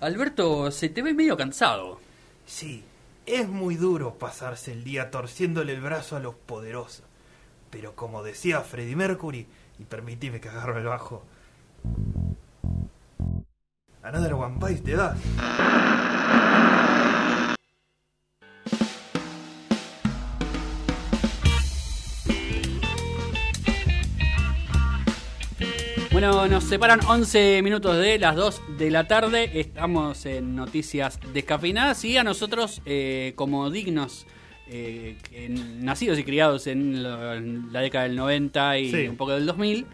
Alberto, se te ve medio cansado. Sí, es muy duro pasarse el día torciéndole el brazo a los poderosos. Pero como decía Freddie Mercury, y permitime que agarro el bajo. Another One Piece te das. Bueno, nos separan 11 minutos de las 2 de la tarde. Estamos en noticias descafeinadas y a nosotros, eh, como dignos, eh, nacidos y criados en la, en la década del 90 y Sí. un poco del 2000,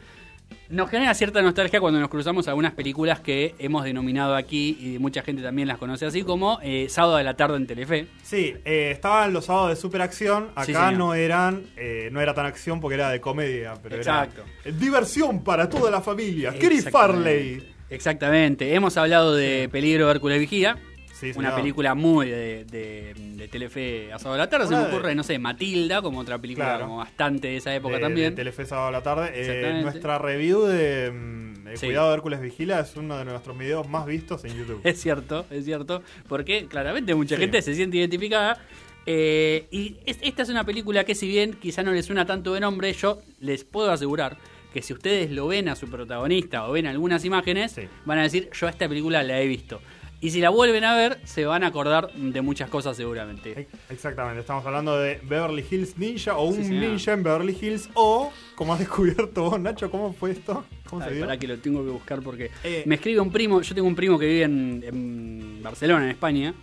nos genera cierta nostalgia cuando nos cruzamos algunas películas que hemos denominado aquí y mucha gente también las conoce así como eh, Sábado de la tarde en Telefe. Sí, eh, estaban los sábados de superacción. Acá Sí, no eran, eh, no era tan acción porque era de comedia, pero Exacto. era diversión para toda la familia. Chris Exactamente. Farley. Exactamente. Hemos hablado de Peligro Hércules Vigía. Sí, Una señor. película muy de, de, de Telefe a sábado de la tarde. Se me de- ocurre, no sé, Matilda, como otra película Claro. como bastante de esa época de, también. de Telefe sábado a la tarde. Eh, nuestra review de mm, eh, Sí. Cuidado de Hércules Vigila es uno de nuestros videos más vistos en YouTube. Es cierto, es cierto. Porque claramente mucha Sí. gente se siente identificada. Eh, y es- esta es una película que si bien quizá no les suena tanto de nombre, yo les puedo asegurar que si ustedes lo ven a su protagonista o ven algunas imágenes, Sí. van a decir, yo a esta película la he visto. Y si la vuelven a ver, se van a acordar de muchas cosas seguramente. Ex- Exactamente, estamos hablando de Beverly Hills Ninja o un Sí, ninja en Beverly Hills o, como has descubierto vos, Nacho, ¿cómo fue esto? ¿Cómo se dio? pará que lo tengo que buscar porque Eh. me escribe un primo, yo tengo un primo que vive en, en Barcelona, en España,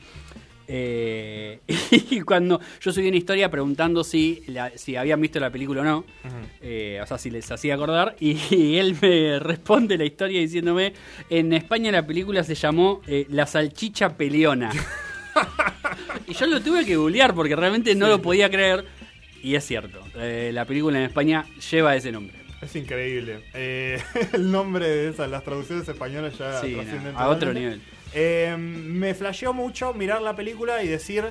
eh, y cuando yo subí una historia preguntando si, la- si habían visto la película o no, eh, o sea, si les hacía acordar, y, y él me responde la historia diciéndome, en España la película se llamó eh, La salchicha peleona. y yo lo tuve que googlear porque realmente no lo podía creer, y es cierto, eh, la película en España lleva ese nombre. Es increíble. El nombre de esas, las traducciones españolas ya Sí, no, a otro nivel. Eh, me flasheó mucho mirar la película y decir,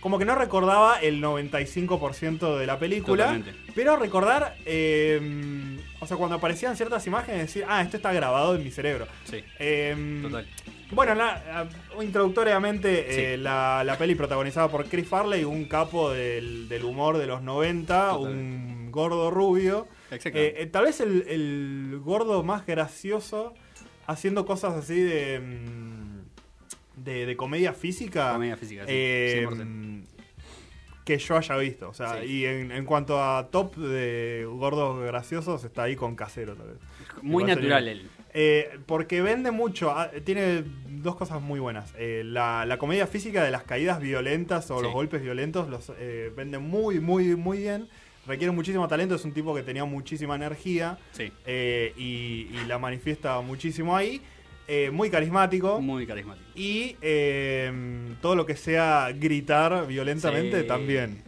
como que no recordaba el 95% de la película, Totalmente. pero recordar, eh, o sea, cuando aparecían ciertas imágenes, decir, ah, esto está grabado en mi cerebro. Sí, Eh, total. Bueno, la- la- introductoriamente, eh, la, la peli protagonizada por Chris Farley, un capo del, del humor de los 90, Totalmente. un gordo rubio. Exactamente. Tal vez el, el gordo más gracioso haciendo cosas así de, mm, de, de comedia física. Comedia física, sí, eh, 100%. que yo haya visto. O sea, Sí. y en, en cuanto a top de gordos graciosos, está ahí con casero tal vez. Muy natural él. Eh, porque vende mucho, ah, tiene dos cosas muy buenas. Eh, la, la comedia física de las caídas violentas o Sí. los golpes violentos los eh, vende muy, muy, muy bien. Requiere muchísimo talento, es un tipo que tenía muchísima energía Sí, eh, y, y la manifiesta muchísimo ahí. Eh, muy carismático. muy carismático. Y eh, todo lo que sea gritar violentamente Sí. también.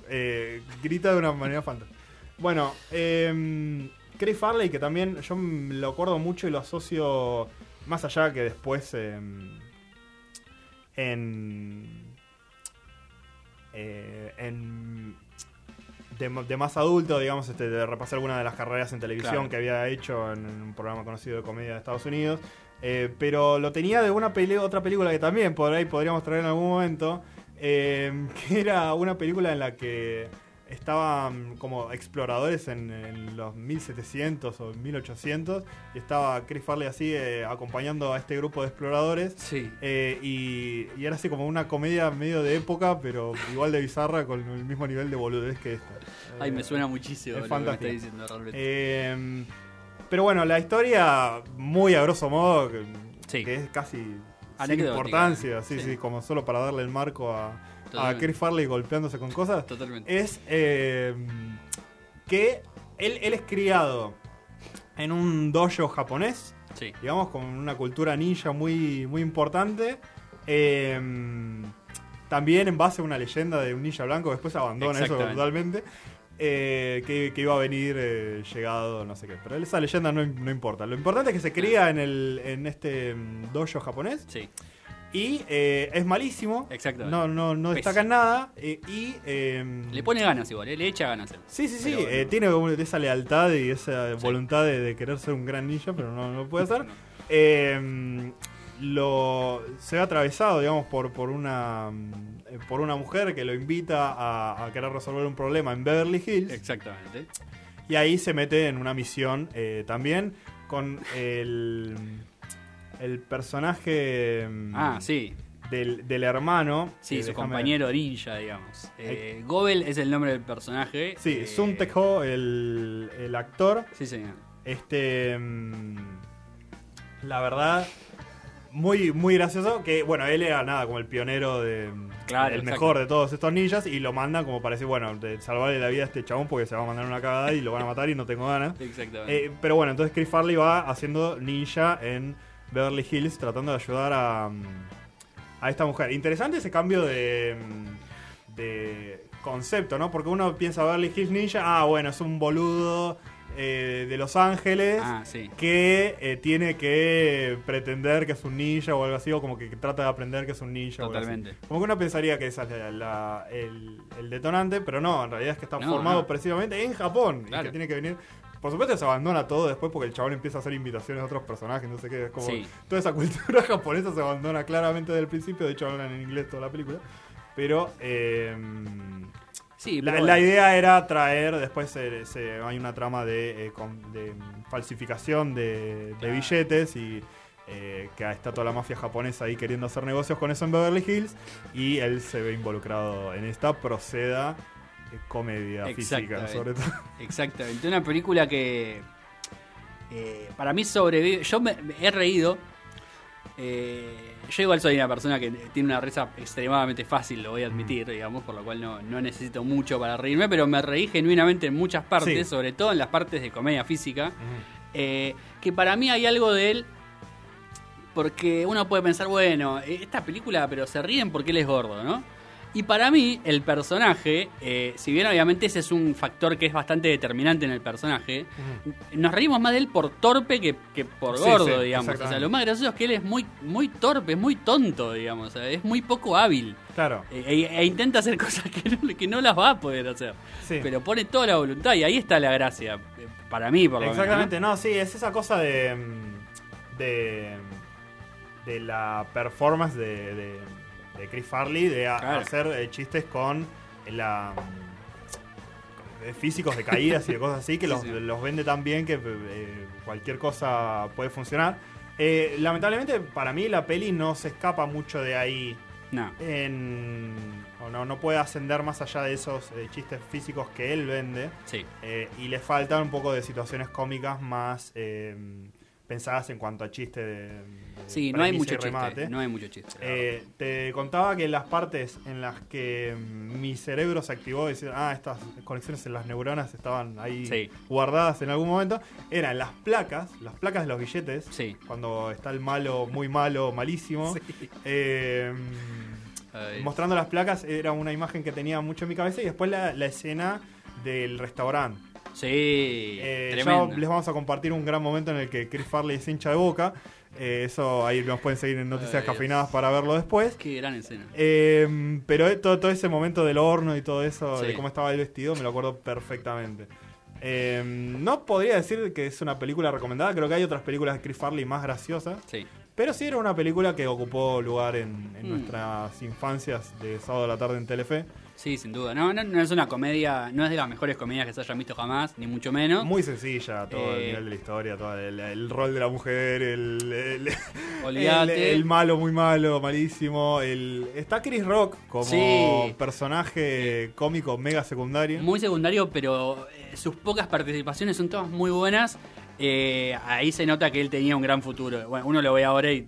Grita de una manera fantástica. Bueno, eh, Chris Farley, que también yo lo acuerdo mucho y lo asocio más allá que después eh, en. eh, en de, más adulto, digamos, este, de repasar alguna de las carreras en televisión Claro. que había hecho en, un programa conocido de comedia de Estados Unidos. Eh, pero lo tenía de una pele otra película que también por ahí podríamos traer en algún momento. eh, que era una película en la que estaban como exploradores en, en los 1700 o 1800 y estaba Chris Farley así eh, acompañando a este grupo de exploradores Sí. eh, y, y era así como una comedia medio de época pero igual de bizarra con el mismo nivel de boludez que esta. Ay, Eh, me suena muchísimo es lo que diciendo realmente. eh, pero bueno, la historia, muy a grosso modo, que, Sí. que es casi sin importancia, sí, Sí. como solo para darle el marco a, a. Chris Farley golpeándose con cosas, Totalmente. es eh, que él, él es criado en un dojo japonés, Sí. digamos, con una cultura ninja muy, muy importante. eh, también en base a una leyenda de un ninja blanco, después abandona eso totalmente. eh, que, que iba a venir eh, llegado, no sé qué. Pero esa leyenda no, no importa. Lo importante es que se cría en, el, en este mm, dojo japonés Sí, y eh, es malísimo. exactamente. No, no, no destaca en nada. eh, y. eh, Le pone ganas igual, ¿eh? le echa ganas. él. Sí, sí, sí. Bueno. tiene esa lealtad y esa Sí. voluntad de, de querer ser un gran ninja, pero no, no puede. No. Eh, lo se ve atravesado, digamos, por, por una eh, por una mujer que lo invita a, a querer resolver un problema en Beverly Hills. Exactamente. Y ahí se mete en una misión también con el, el personaje mm, Ah, sí. del, del hermano. Sí, que su déjame- compañero ninja, digamos. Eh, Gobel es el nombre del personaje. Sí, eh, Sun el, el actor. Sí, señor. Este. mm, la verdad. Muy, muy gracioso. Que bueno, él era nada como el pionero de. Claro, el exacto. mejor de todos estos ninjas. Y lo mandan como para decir, bueno, de salvarle la vida a este chabón porque se va a mandar una cagada y lo van a matar y no tengo ganas. Exactamente. Eh, pero bueno, entonces Chris Farley va haciendo ninja en Beverly Hills tratando de ayudar a, mm, a esta mujer. Interesante ese cambio de, mm, de concepto, ¿no? Porque uno piensa Beverly Hills Ninja, ah, bueno, es un boludo eh, de Los Ángeles ah, sí. que eh, tiene que pretender que es un ninja o algo así, o como que trata de aprender que es un ninja. o algo así. Totalmente. Como que uno pensaría que esa es la- la- el, el detonante, pero no, en realidad es que está No, formado no. precisamente en Japón y que tiene que venir. Por supuesto se abandona todo después porque el chabón empieza a hacer invitaciones a otros personajes, no sé qué, es como Sí. toda esa cultura japonesa se abandona claramente desde el principio, de hecho hablan en inglés toda la película. Pero eh, Sí, la, idea era traer, después se- se- hay una trama de, eh, con- de falsificación de, billetes y eh, que está toda la mafia japonesa ahí queriendo hacer negocios con eso en Beverly Hills y él se ve involucrado en esta proceda comedia física sobre todo. Exactamente. Una película que eh, para mí sobrevive. Yo me, me he reído. Eh, yo igual soy una persona que tiene una risa extremadamente fácil, lo voy a admitir, digamos, por lo cual no, no necesito mucho para reírme, pero me reí genuinamente en muchas partes, Sí. sobre todo en las partes de comedia física, eh, que para mí hay algo de él, porque uno puede pensar, bueno, esta película, pero se ríen porque él es gordo, ¿no? Y para mí, el personaje, eh, si bien obviamente ese es un factor que es bastante determinante en el personaje, nos reímos más de él por torpe que, que por Sí, gordo, sí, digamos. O sea, lo más gracioso es que él es muy, muy torpe, es muy tonto, digamos. o sea, es muy poco hábil. Claro, E, e- e intenta hacer cosas que no, que no las va a poder hacer. sí. Pero pone toda la voluntad y ahí está la gracia. eh, Para mí, por lo menos. ¿no? Exactamente, no, sí, es esa cosa de. mm, de. de la performance de, de, de Chris Farley de a- Claro. hacer eh, chistes con la. mm, de físicos de caídas y de cosas así que Sí, los, sí. los vende tan bien que eh, cualquier cosa puede funcionar. Eh, lamentablemente, para mí, la peli no se escapa mucho de ahí No. en. o no, no puede ascender más allá de esos eh, chistes físicos que él vende. Sí. Eh, y le faltan un poco de situaciones cómicas más eh, pensadas en cuanto a chiste de, de Sí, no hay mucho chiste. No hay mucho chiste. Eh, te contaba que las partes en las que mm, mi cerebro se activó decir, ah, estas conexiones en las neuronas estaban ahí Sí. guardadas en algún momento, eran las placas, las placas de los billetes, Sí. cuando está el malo, muy malo, malísimo. Sí. Eh, mostrando las placas era una imagen que tenía mucho en mi cabeza y después la, la escena del restaurante. Sí, Eh, ya les vamos a compartir un gran momento en el que Chris Farley es hincha de boca. Eh, eso ahí nos pueden seguir en Noticias Ay. Cafeinadas para verlo después. Qué gran escena. Eh, pero eh, todo, todo ese momento del horno y todo eso, Sí. de cómo estaba el vestido, me lo acuerdo perfectamente. Eh, no podría decir que es una película recomendada, creo que hay otras películas de Chris Farley más graciosas, Sí. pero sí era una película que ocupó lugar en, en Mm. nuestras infancias de sábado a la tarde en Telefe. Sí, sin duda. No, no, no es una comedia, no es de las mejores comedias que se hayan visto jamás, ni mucho menos. Muy sencilla, todo el Eh, nivel de la historia, todo el, el rol de la mujer, el, el, el- el malo muy malo, malísimo. El, está Chris Rock como Sí. personaje cómico mega secundario. Muy secundario, pero eh, sus pocas participaciones son todas muy buenas. Eh, ahí se nota que él tenía un gran futuro. Bueno, uno lo ve ahora y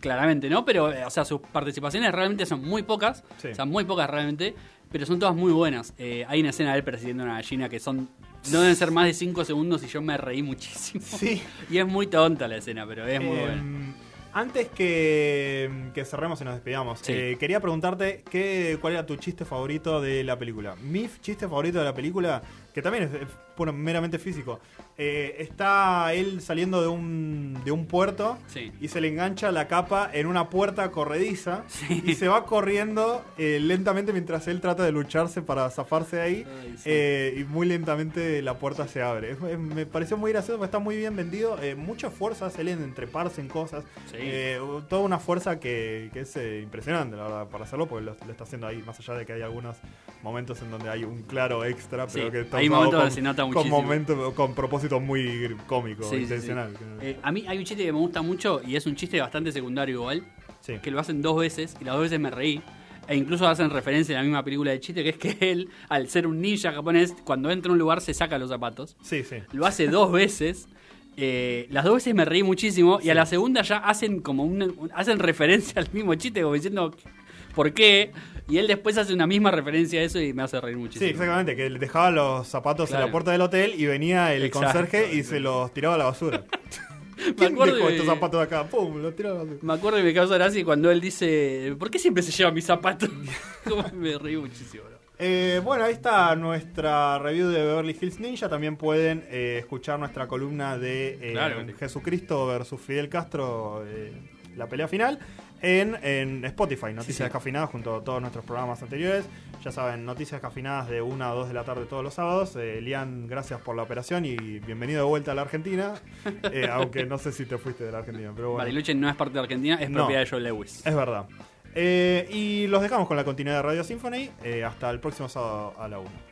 claramente no, pero o sea, sus participaciones realmente son muy pocas. Sí. O sea, muy pocas realmente, pero son todas muy buenas. Eh, hay una escena de él persiguiendo una gallina que son no deben ser más de 5 segundos y yo me reí muchísimo. Sí. Y es muy tonta la escena, pero es muy Eh, buena. Antes que, que cerremos y nos despidamos, Sí. eh, quería preguntarte qué, cuál era tu chiste favorito de la película. Mi chiste favorito de la película que también es, es puro- meramente físico. Eh, está él saliendo de un, de un puerto Sí. y se le engancha la capa en una puerta corrediza Sí. y se va corriendo eh, lentamente mientras él trata de lucharse para zafarse de ahí Ay, sí. eh, y muy lentamente la puerta se abre. Es- es- me pareció muy gracioso, está muy bien vendido, mucha fuerza hace él en entreparse en cosas, toda una fuerza que, que es impresionante la verdad para hacerlo porque lo, lo está haciendo ahí, más allá de que hay algunos momentos en donde hay un claro extra, pero que está hay momentos con, donde se nota con muchísimo. con propósito muy cómico, Sí, sí, sí. intencional. Eh, a mí hay un chiste que me gusta mucho y es un chiste bastante secundario igual, Sí. que lo hacen dos veces y las dos veces me reí. E incluso hacen referencia a la misma película de chiste, que es que él, al ser un ninja japonés, cuando entra a un lugar se saca los zapatos. Sí, sí. Lo hace dos veces. eh, las dos veces me reí muchísimo y a la segunda ya hacen como una, un- hacen referencia al mismo chiste como diciendo por qué y él después hace una misma referencia a eso y me hace reír muchísimo. Sí, exactamente, que le dejaba los zapatos en Claro. la puerta del hotel y venía el Exacto. conserje y se los tiraba a la basura. Me ¿Quién acuerdo dejó de- estos zapatos acá? ¡Pum! Los tiraba a la basura. Me acuerdo y me causa gracia cuando él dice, ¿por qué siempre se lleva mis zapatos? Me reí muchísimo. Eh, bueno, ahí está nuestra review de Beverly Hills Ninja. También pueden eh, escuchar nuestra columna de eh, Claro. Jesucristo versus Fidel Castro, eh, la pelea final, en, en Spotify, Noticias Sí, sí. Descafinadas, junto a todos nuestros programas anteriores. Ya saben, Noticias Descafinadas de 1 a 2 de la tarde todos los sábados. Eh, Lian, gracias por la operación y bienvenido de vuelta a la Argentina. Eh, aunque no sé si te fuiste de la Argentina, pero bueno. Bariloche no es parte de Argentina, es No. propiedad de Joe Lewis. Es verdad. Eh, y los dejamos con la continuidad de Radio Symphony. hasta el próximo sábado a la 1.